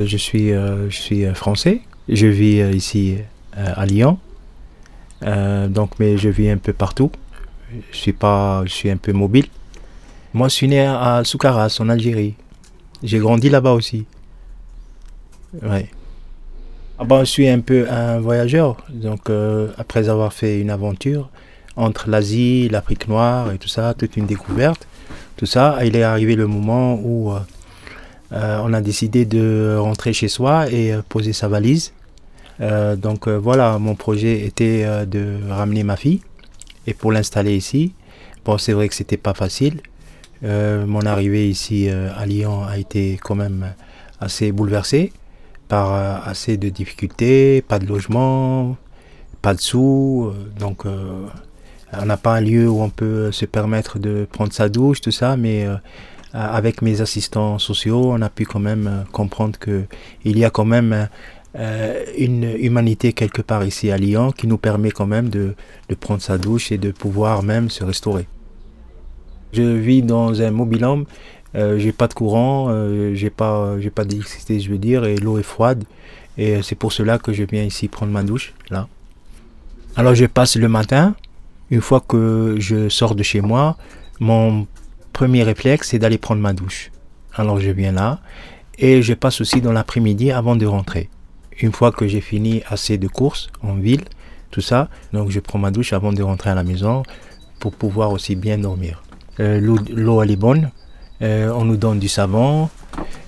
Je suis, euh, je suis euh, français. Je vis euh, ici à Lyon. Donc, mais je vis un peu partout. Je suis pas, je suis un peu mobile. Moi, je suis né à Soukaras, en Algérie. J'ai grandi là-bas aussi. Ouais. Ah ben, je suis un peu un voyageur. Donc, après avoir fait une aventure entre l'Asie, l'Afrique noire et tout ça, toute une découverte, tout ça, il est arrivé le moment où on a décidé de rentrer chez soi et euh, poser sa valise. Euh, donc euh, voilà, mon projet était euh, de ramener ma fille et pour l'installer ici. Bon, c'est vrai que c'était pas facile. Euh, mon arrivée ici euh, à Lyon a été quand même assez bouleversée par euh, assez de difficultés, pas de logement, pas de sous. euh, donc euh, on n'a pas un lieu où on peut se permettre de prendre sa douche, tout ça, mais euh, avec mes assistants sociaux, on a pu quand même euh, comprendre que il y a quand même euh, une humanité quelque part ici à Lyon qui nous permet quand même de, de prendre sa douche et de pouvoir même se restaurer. Je vis dans un mobil-home, euh, j'ai pas de courant, euh, j'ai pas, j'ai pas d'électricité, je veux dire, et l'eau est froide. Et euh, c'est pour cela que je viens ici prendre ma douche, là. Alors je passe le matin, une fois que je sors de chez moi, mon premier réflexe c'est d'aller prendre ma douche. Alors je viens là et je passe aussi dans l'après-midi avant de rentrer. Une fois que j'ai fini assez de courses en ville, tout ça, donc je prends ma douche avant de rentrer à la maison pour pouvoir aussi bien dormir. Euh, L'eau elle est bonne, euh, on nous donne du savon,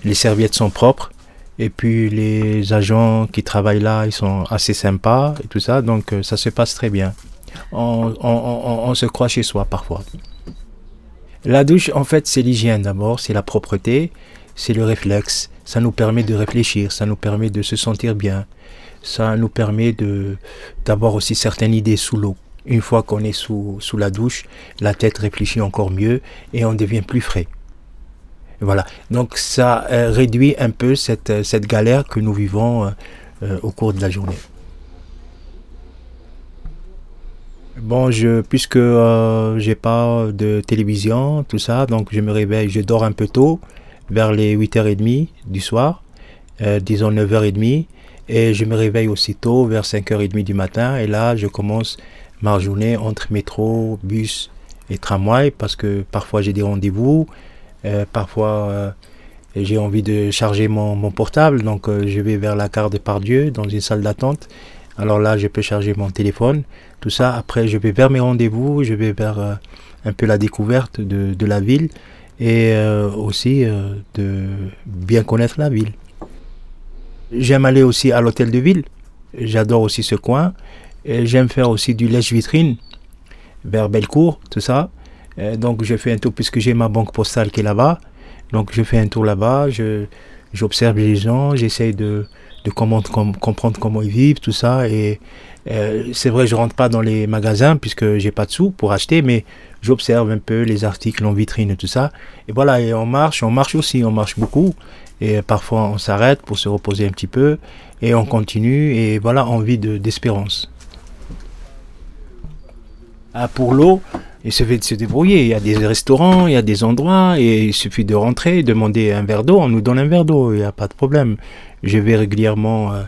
les serviettes sont propres. Et puis les agents qui travaillent là, ils sont assez sympas et tout ça, donc euh, ça se passe très bien. On, on- on- on se croit chez soi parfois. La douche, en fait, c'est l'hygiène d'abord, c'est la propreté, c'est le réflexe. Ça nous permet de réfléchir, ça nous permet de se sentir bien, ça nous permet de d'avoir aussi certaines idées sous l'eau. Une fois qu'on est sous, la douche, la tête réfléchit encore mieux et on devient plus frais. Voilà. Donc ça euh, réduit un peu cette, cette galère que nous vivons euh, euh, au cours de la journée. Bon, puisque euh, j'ai pas de télévision, tout ça, donc je me réveille, je dors un peu tôt, vers les 8h30 du soir, euh, disons 9h30, et je me réveille aussitôt vers 5h30 du matin, et là je commence ma journée entre métro, bus et tramway, parce que parfois j'ai des rendez-vous, euh, parfois j'ai envie de charger mon, mon portable, donc je vais vers la gare de Pardieu, dans une salle d'attente. Alors là, je peux charger mon téléphone, tout ça. Après, je vais vers mes rendez-vous, je vais vers euh, un peu la découverte de, la ville et euh, aussi euh, de bien connaître la ville. J'aime aller aussi à l'hôtel de ville. J'adore aussi ce coin. J'aime faire aussi du lèche-vitrine vers Bellecour, tout ça. Donc je fais un tour puisque j'ai ma banque postale qui est là-bas. Donc je fais un tour là-bas, j'observe les gens, j'essaye de, de comprendre comment ils vivent, tout ça. Et euh, c'est vrai, je rentre pas dans les magasins puisque j'ai pas de sous pour acheter, mais j'observe un peu les articles en vitrine et tout ça. Et voilà, et on marche, on marche aussi, on marche beaucoup. Et parfois on s'arrête pour se reposer un petit peu et on continue. Et voilà, envie de, d'espérance. Ah, pour l'eau, il suffit de se débrouiller. Il y a des restaurants, il y a des endroits, et il suffit de rentrer, demander un verre d'eau, on nous donne un verre d'eau, il n'y a pas de problème. Je vais régulièrement euh,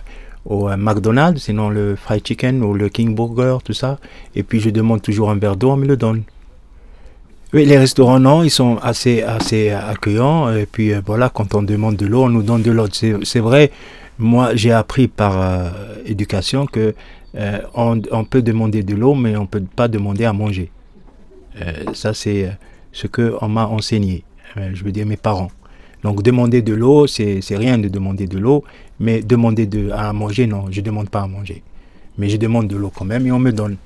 au McDonald's, sinon le fried chicken ou le King Burger, tout ça, et puis je demande toujours un verre d'eau, on me le donne. Oui, les restaurants, non, ils sont assez, assez accueillants, et puis euh, voilà, quand on demande de l'eau, on nous donne de l'eau. C'est vrai, moi j'ai appris par euh, éducation que euh, on peut demander de l'eau, mais on ne peut pas demander à manger. Euh, ça, c'est euh, ce qu'on m'a enseigné, euh, je veux dire mes parents. Donc demander de l'eau, c'est rien de demander de l'eau, mais demander de, à manger, non, je ne demande pas à manger. Mais je demande de l'eau quand même et on me donne.